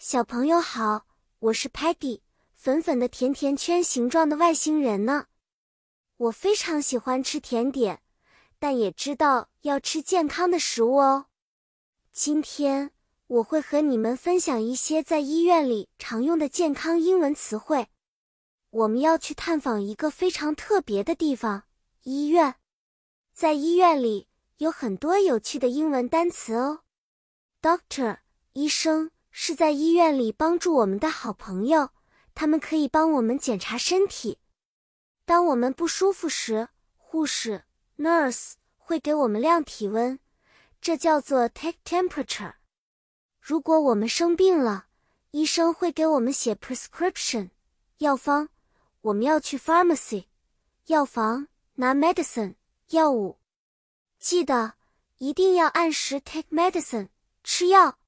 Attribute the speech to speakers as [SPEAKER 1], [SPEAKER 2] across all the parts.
[SPEAKER 1] 小朋友好，我是 Patty，粉粉的甜甜圈形状的外星人呢。我非常喜欢吃甜点，但也知道要吃健康的食物哦。今天我会和你们分享一些在医院里常用的健康英文词汇。我们要去探访一个非常特别的地方——医院。在医院里有很多有趣的英文单词哦。Doctor，医生。是在医院里帮助我们的好朋友，他们可以帮我们检查身体。当我们不舒服时，护士 （nurse） 会给我们量体温，这叫做 take temperature。如果我们生病了，医生会给我们写 prescription 药方，我们要去 pharmacy 药房拿 medicine 药物。记得一定要按时 take medicine 吃药。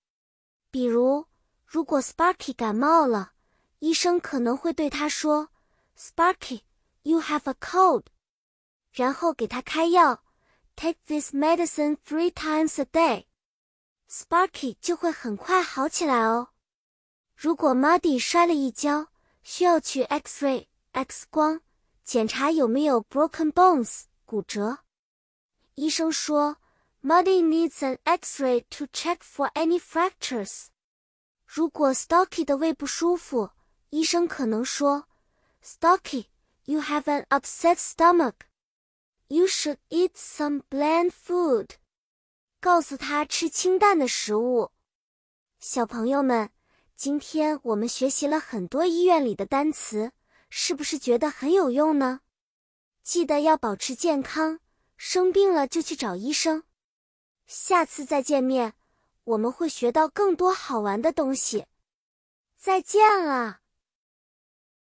[SPEAKER 1] 比如，如果 Sparky 感冒了，医生可能会对他说：“Sparky, you have a cold。”然后给他开药，Take this medicine three times a day。Sparky 就会很快好起来哦。如果 Muddy 摔了一跤，需要去 X-ray X 光检查有没有 broken bones 骨折。医生说。Muddy needs an X-ray to check for any fractures。如果 Stocky 的胃不舒服，医生可能说：“Stocky, you have an upset stomach. You should eat some bland food.” 告诉他吃清淡的食物。小朋友们，今天我们学习了很多医院里的单词，是不是觉得很有用呢？记得要保持健康，生病了就去找医生。下次再见面，我们会学到更多好玩的东西。再见了。